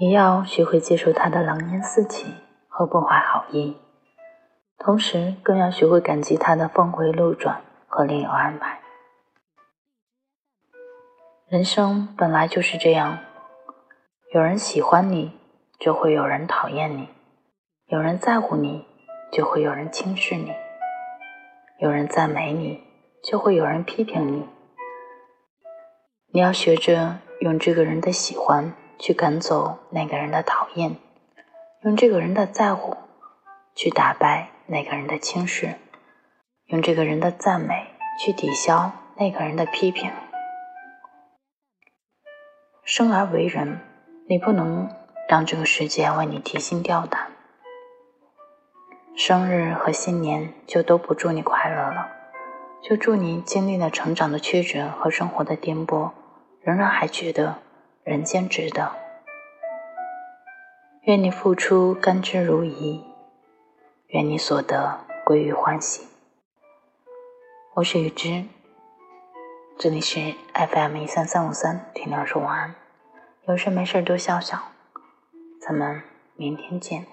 也要学会接受他的狼烟四起和不怀好意，同时更要学会感激他的峰回路转和另有安排。人生本来就是这样，有人喜欢你，就会有人讨厌你；有人在乎你，就会有人轻视你；有人赞美你，就会有人批评你。你要学着用这个人的喜欢。去赶走那个人的讨厌，用这个人的在乎去打败那个人的轻视，用这个人的赞美去抵消那个人的批评。生而为人，你不能让这个世界为你提心吊胆。生日和新年就都不祝你快乐了，就祝你经历了成长的曲折和生活的颠簸，仍然还觉得。人间值得，愿你付出甘之如饴，愿你所得归于欢喜。我是雨之，这里是 FM 一三三五三，听到说晚安，有事没事多笑笑，咱们明天见。